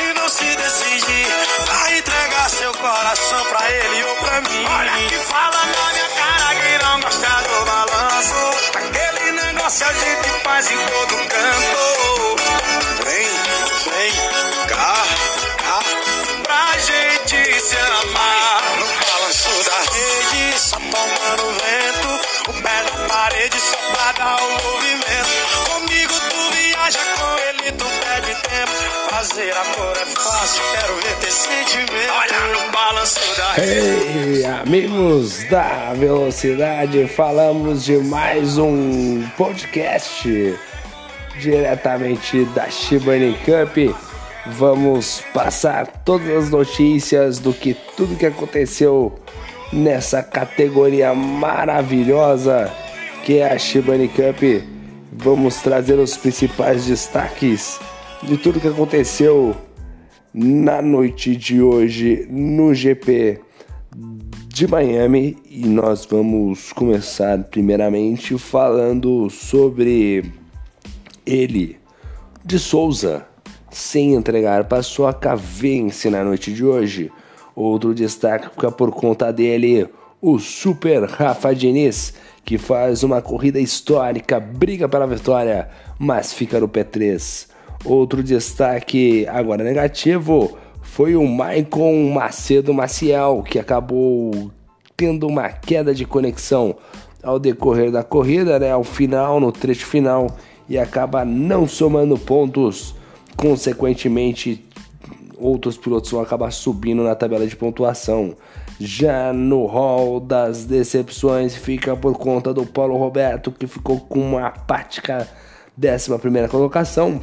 se não se decidir. Vai entregar seu coração pra ele ou pra mim. Olha que fala na minha cara que não gosta do balanço. Aquele negócio a gente faz em todo canto. Vem, vem, cá, cá, pra gente se amar. No balanço da rede, só tomando vento. O pé na parede só pra dar o movimento. Comigo tu viaja, com Fazer amor é fácil, quero ver ter sentimento. Olha no balanço da. Ei, amigos da Velocidade, falamos de mais um podcast diretamente da Shibani Cup. Vamos passar todas as notícias do que tudo que aconteceu nessa categoria maravilhosa que é a Shibani Cup. Vamos trazer os principais destaques de tudo que aconteceu na noite de hoje no GP de Miami e nós vamos começar primeiramente falando sobre ele de Souza sem entregar paçoca vence na noite de hoje. Outro destaque fica por conta dele, o Super Rafa Diniz, que faz uma corrida histórica, briga pela vitória, mas fica no P3. Outro destaque agora negativo foi o Maicon Macedo Maciel, que acabou tendo uma queda de conexão ao decorrer da corrida, né, ao final, no trecho final, e acaba não somando pontos. Consequentemente, outros pilotos vão acabar subindo na tabela de pontuação. Já no hall das decepções fica por conta do Paulo Roberto, que ficou com uma apática 11 colocação.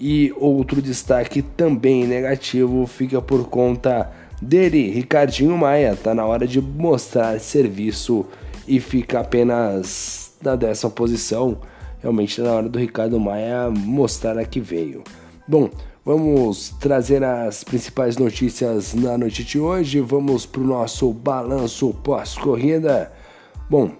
E outro destaque também negativo fica por conta dele, Ricardinho Maia. Tá na hora de mostrar serviço e fica apenas na décima posição. Realmente tá na hora do Ricardo Maia mostrar a que veio. Bom, vamos trazer as principais notícias na noite de hoje. Vamos para o nosso balanço pós-corrida. Bom,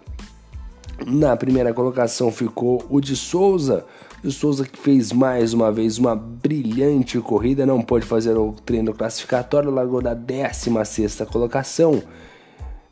na primeira colocação ficou o de Souza. De Souza que fez mais uma vez uma brilhante corrida, não pôde fazer o treino classificatório, largou da 16 colocação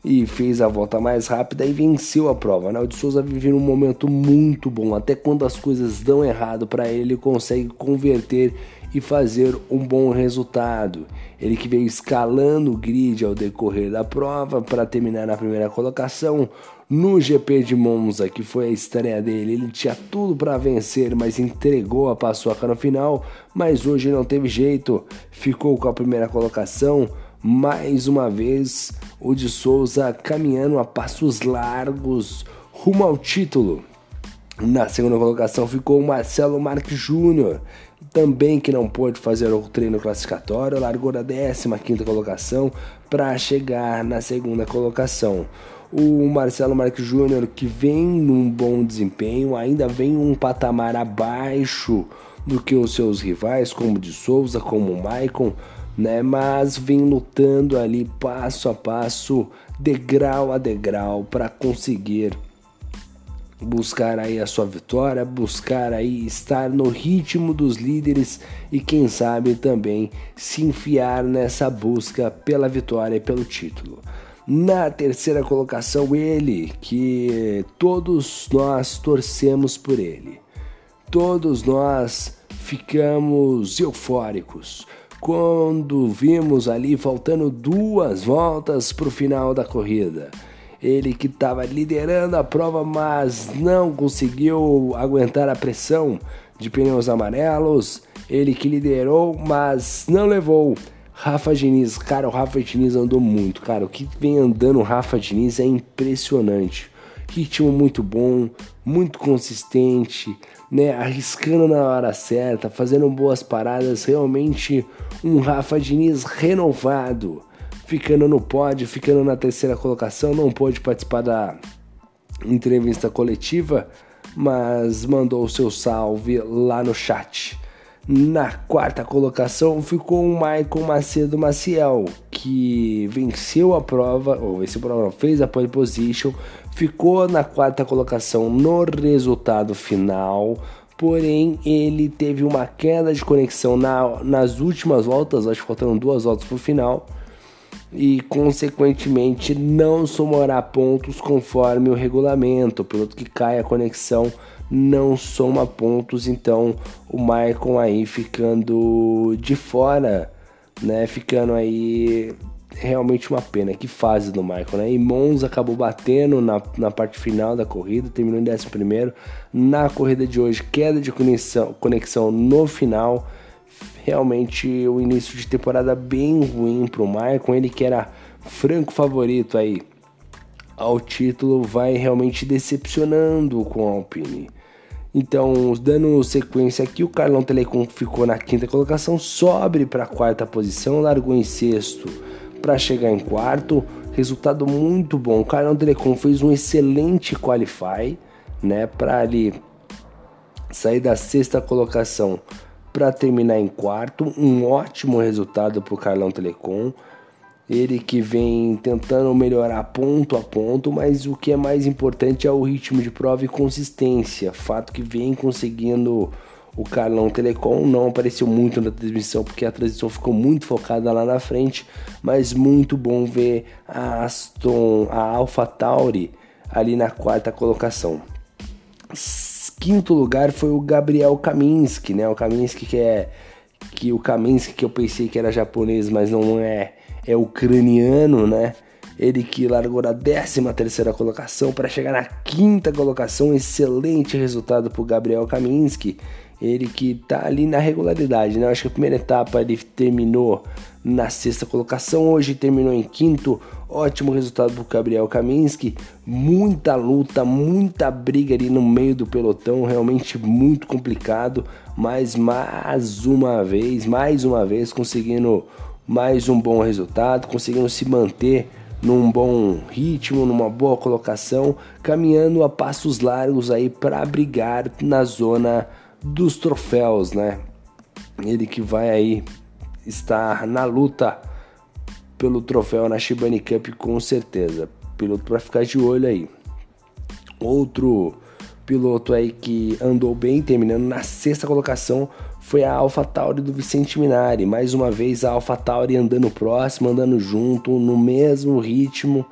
e fez a volta mais rápida e venceu a prova. O Souza vive um momento muito bom, até quando as coisas dão errado para ele consegue converter e fazer um bom resultado. Ele que veio escalando o grid ao decorrer da prova para terminar na primeira colocação. No GP de Monza, que foi a estreia dele, ele tinha tudo para vencer, mas entregou a paçoca no final. Mas hoje não teve jeito, ficou com a primeira colocação. Mais uma vez, o de Souza caminhando a passos largos rumo ao título. Na segunda colocação ficou o Marcelo Marques Júnior, também que não pôde fazer o treino classificatório, largou da 15 colocação para chegar na segunda colocação. O Marcelo Marques Júnior, que vem num bom desempenho, ainda vem um patamar abaixo do que os seus rivais, como de Souza, como o Maicon, né? Mas vem lutando ali passo a passo, degrau a degrau, para conseguir buscar aí a sua vitória, buscar aí estar no ritmo dos líderes e quem sabe também se enfiar nessa busca pela vitória e pelo título. Na terceira colocação, ele, que todos nós torcemos por ele. Todos nós ficamos eufóricos quando vimos ali faltando duas voltas para o final da corrida. Ele que estava liderando a prova, mas não conseguiu aguentar a pressão de pneus amarelos. Ele que liderou, mas não levou. Rafa Diniz, cara, o Rafa Diniz andou muito, cara. O que vem andando o Rafa Diniz é impressionante. Ritmo muito bom, muito consistente, né? Arriscando na hora certa, fazendo boas paradas. Realmente um Rafa Diniz renovado ficando no pódio, ficando na terceira colocação, não pôde participar da entrevista coletiva, mas mandou o seu salve lá no chat. Na quarta colocação ficou o Michael Macedo Maciel, que venceu a prova, ou venceu a prova, fez a pole position, ficou na quarta colocação no resultado final, porém ele teve uma queda de conexão na, nas últimas voltas, acho que faltaram duas voltas para o final, e consequentemente não somará pontos conforme o regulamento. O piloto que cai a conexão não soma pontos, então o Maicon aí ficando de fora, né? Ficando aí realmente uma pena. Que fase do Michael, né? E Monza acabou batendo na, na parte final da corrida, terminou em 11. Na corrida de hoje, queda de conexão, conexão no final. Realmente o início de temporada bem ruim para o Michael, ele que era franco favorito aí ao título, vai realmente decepcionando com a Alpine. Então, dando sequência aqui, o Carlão Telecom ficou na quinta colocação, sobe para a quarta posição, largou em sexto para chegar em quarto. Resultado muito bom. O Carlão Telecom fez um excelente qualify, né, para ali sair da sexta colocação para terminar em quarto. Um ótimo resultado para o Carlão Telecom. Ele que vem tentando melhorar ponto a ponto, mas o que é mais importante é o ritmo de prova e consistência. Fato que vem conseguindo o Carlão Telecom não apareceu muito na transmissão porque a transmissão ficou muito focada lá na frente, mas muito bom ver a Aston, a Alpha Tauri ali na quarta colocação. Quinto lugar foi o Gabriel Kaminski, né? O Kaminski que é que o Kaminski que eu pensei que era japonês, mas não é, é ucraniano, né? Ele que largou na 13 terceira colocação para chegar na quinta colocação, excelente resultado para o Gabriel Kaminski ele que tá ali na regularidade, né? Eu acho que a primeira etapa ele terminou na sexta colocação, hoje terminou em quinto. Ótimo resultado do Gabriel Kaminski. Muita luta, muita briga ali no meio do pelotão, realmente muito complicado. Mas mais uma vez, mais uma vez, conseguindo mais um bom resultado, conseguindo se manter num bom ritmo, numa boa colocação, caminhando a passos largos aí para brigar na zona dos troféus, né? Ele que vai aí estar na luta pelo troféu na Shibani Cup com certeza. Piloto para ficar de olho aí. Outro piloto aí que andou bem, terminando na sexta colocação, foi a AlphaTauri do Vicente Minari. Mais uma vez a AlphaTauri andando próximo, andando junto, no mesmo ritmo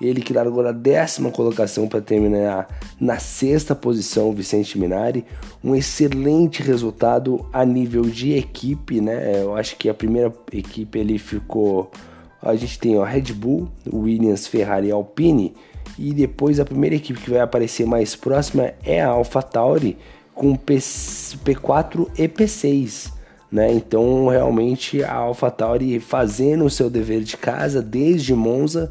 ele que largou na décima colocação para terminar na sexta posição, Vicente Minari. Um excelente resultado a nível de equipe, né? Eu acho que a primeira equipe ele ficou. A gente tem a Red Bull, Williams, Ferrari e Alpine. E depois a primeira equipe que vai aparecer mais próxima é a AlphaTauri com P4 e P6. Né? Então, realmente, a AlphaTauri fazendo o seu dever de casa desde Monza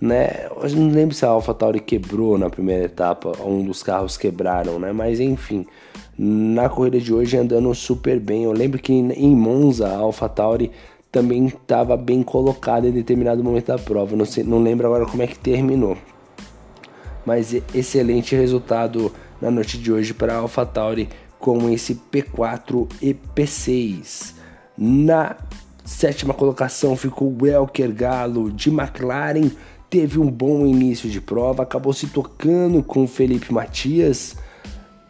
né? Eu não lembro se a AlphaTauri quebrou na primeira etapa, um dos carros quebraram, né? Mas enfim, na corrida de hoje andando super bem. Eu lembro que em Monza a AlphaTauri também estava bem colocada em determinado momento da prova. Não, sei, não lembro agora como é que terminou. Mas excelente resultado na noite de hoje para a AlphaTauri com esse P4 e P6. Na sétima colocação ficou o Welker Galo de McLaren teve um bom início de prova, acabou se tocando com o Felipe Matias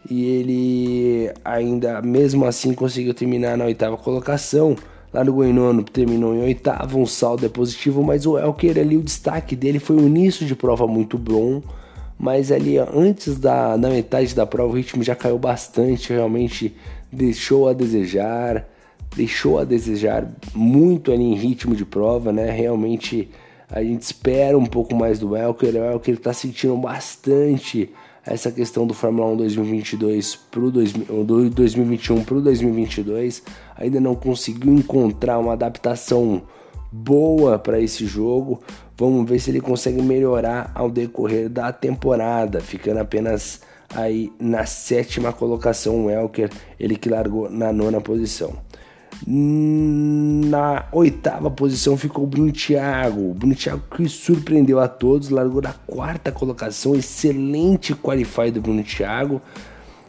e ele ainda mesmo assim conseguiu terminar na oitava colocação. Lá no Goianono terminou em oitavo, um saldo é positivo, mas o Elker ali, o destaque dele foi o início de prova muito bom, mas ali antes da, da metade da prova o ritmo já caiu bastante, realmente deixou a desejar, deixou a desejar muito ali em ritmo de prova, né? Realmente a gente espera um pouco mais do Elker. O Elker está sentindo bastante essa questão do Fórmula 1 2022 pro 2021 para o 2022. Ainda não conseguiu encontrar uma adaptação boa para esse jogo. Vamos ver se ele consegue melhorar ao decorrer da temporada, ficando apenas aí na sétima colocação o Elker, ele que largou na nona posição. Na oitava posição ficou o Bruno Thiago. O Bruno Thiago que surpreendeu a todos, largou na quarta colocação. Excelente qualify do Bruno Thiago.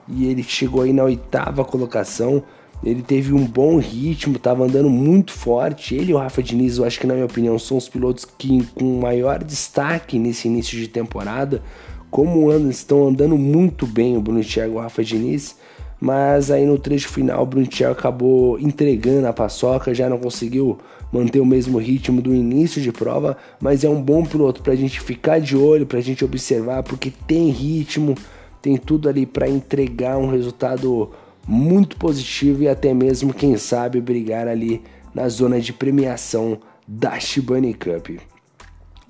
E ele chegou aí na oitava colocação. Ele teve um bom ritmo, estava andando muito forte. Ele e o Rafa Diniz, eu acho que na minha opinião, são os pilotos que com maior destaque nesse início de temporada. Como andam, estão andando muito bem o Bruno Thiago e o Rafa Diniz mas aí no trecho final o Brunchel acabou entregando a paçoca, já não conseguiu manter o mesmo ritmo do início de prova, mas é um bom piloto para a gente ficar de olho, para a gente observar, porque tem ritmo, tem tudo ali para entregar um resultado muito positivo e até mesmo, quem sabe, brigar ali na zona de premiação da Shibani Cup.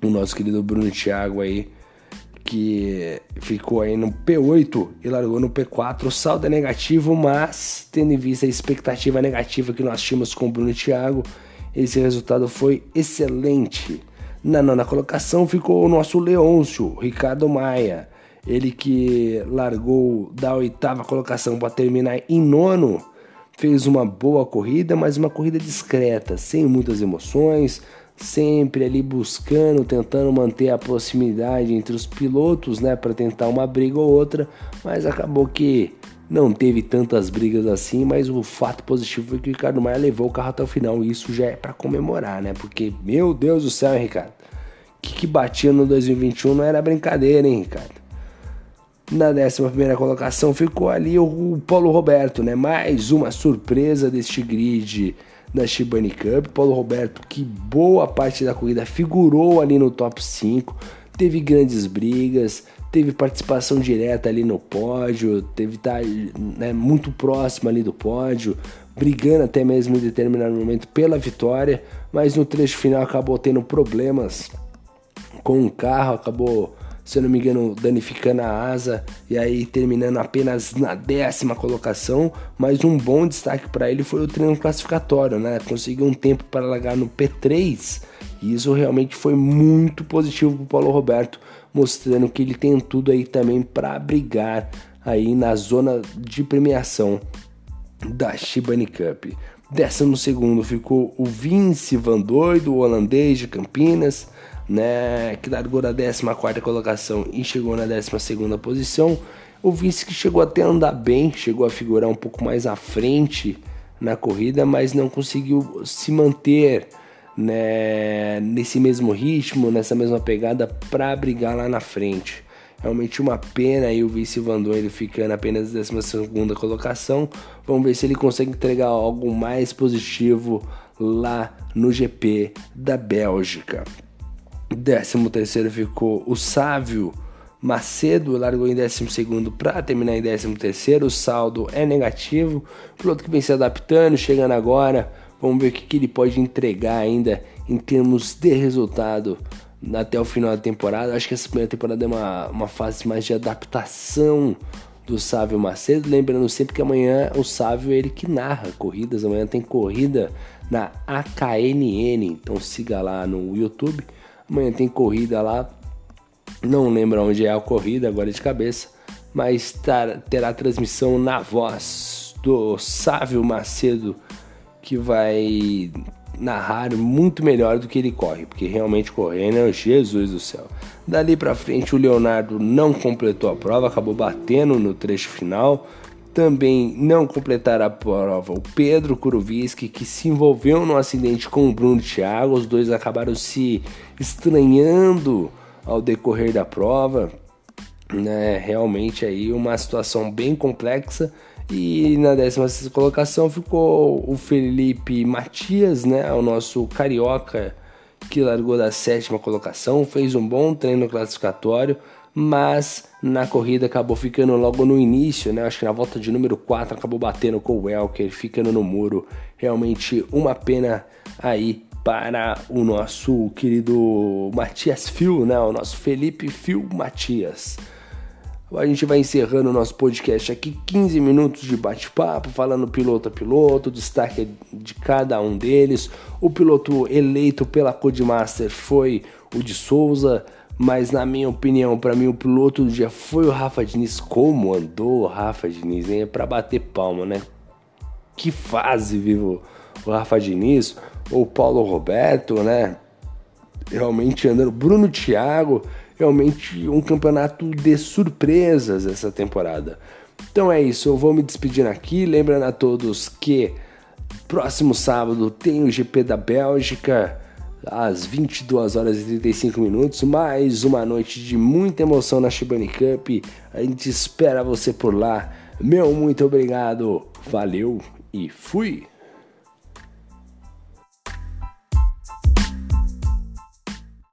O nosso querido Bruno Thiago aí, que ficou aí no P8 e largou no P4. O saldo é negativo, mas tendo em vista a expectativa negativa que nós tínhamos com o Bruno Thiago, esse resultado foi excelente. Na nona colocação ficou o nosso Leôncio, Ricardo Maia. Ele que largou da oitava colocação para terminar em nono, fez uma boa corrida, mas uma corrida discreta, sem muitas emoções, sempre ali buscando, tentando manter a proximidade entre os pilotos, né, para tentar uma briga ou outra, mas acabou que não teve tantas brigas assim, mas o fato positivo foi que o Ricardo Maia levou o carro até o final, e isso já é para comemorar, né? Porque, meu Deus do céu, hein, Ricardo? O que, que batia no 2021 não era brincadeira, hein, Ricardo? Na 11 colocação ficou ali o Paulo Roberto, né? Mais uma surpresa deste grid da Shibani Cup. Paulo Roberto, que boa parte da corrida figurou ali no top 5, teve grandes brigas, teve participação direta ali no pódio, teve tá, né, muito próximo ali do pódio, brigando até mesmo em determinado momento pela vitória, mas no trecho final acabou tendo problemas com o carro, acabou se eu não me engano, danificando a asa e aí terminando apenas na décima colocação. Mas um bom destaque para ele foi o treino classificatório, né? Conseguiu um tempo para largar no P3 e isso realmente foi muito positivo para o Paulo Roberto, mostrando que ele tem tudo aí também para brigar aí na zona de premiação da Shibani Cup. Décimo segundo ficou o Vince Van Doido, holandês de Campinas né, que largou da 14 colocação e chegou na 12 posição. O Vince que chegou até a andar bem, chegou a figurar um pouco mais à frente na corrida, mas não conseguiu se manter né, nesse mesmo ritmo, nessa mesma pegada para brigar lá na frente. Realmente uma pena aí o vice Vandon ele ficando apenas na 12 colocação. Vamos ver se ele consegue entregar algo mais positivo lá no GP da Bélgica. Décimo terceiro ficou o Sávio Macedo, largou em décimo segundo para terminar em décimo terceiro. O saldo é negativo. O piloto que vem se adaptando, chegando agora. Vamos ver o que, que ele pode entregar ainda em termos de resultado até o final da temporada. Acho que essa primeira temporada é uma, uma fase mais de adaptação do Sávio Macedo. Lembrando sempre que amanhã o Sávio é ele que narra corridas. Amanhã tem corrida na AKNN. Então siga lá no YouTube Amanhã tem corrida lá. Não lembro onde é a corrida agora de cabeça, mas terá transmissão na voz do Sávio Macedo, que vai narrar muito melhor do que ele corre, porque realmente correndo é Jesus do céu. Dali para frente o Leonardo não completou a prova, acabou batendo no trecho final também não completar a prova o Pedro Kuroviski, que se envolveu no acidente com o Bruno Thiago. Os dois acabaram se estranhando ao decorrer da prova. Né? Realmente aí uma situação bem complexa. E na 16 colocação ficou o Felipe Matias, né? o nosso carioca que largou da sétima colocação, fez um bom treino classificatório mas na corrida acabou ficando logo no início, né? Acho que na volta de número 4 acabou batendo com o Welker, ficando no muro. Realmente uma pena aí para o nosso querido Matias Fio, né? O nosso Felipe Fio Matias. A gente vai encerrando o nosso podcast aqui, 15 minutos de bate-papo, falando piloto a piloto, destaque de cada um deles. O piloto eleito pela Codemaster foi o de Souza, mas na minha opinião, para mim o piloto do dia foi o Rafa Diniz. Como andou o Rafa Diniz, hein? É pra bater palma, né? Que fase vivo o Rafa Diniz, ou o Paulo Roberto, né? Realmente andando. Bruno Thiago, realmente um campeonato de surpresas essa temporada. Então é isso, eu vou me despedindo aqui. Lembrando a todos que próximo sábado tem o GP da Bélgica às 22 horas e 35 minutos. Mais uma noite de muita emoção na Shibani Cup. A gente espera você por lá. Meu muito obrigado, valeu e fui!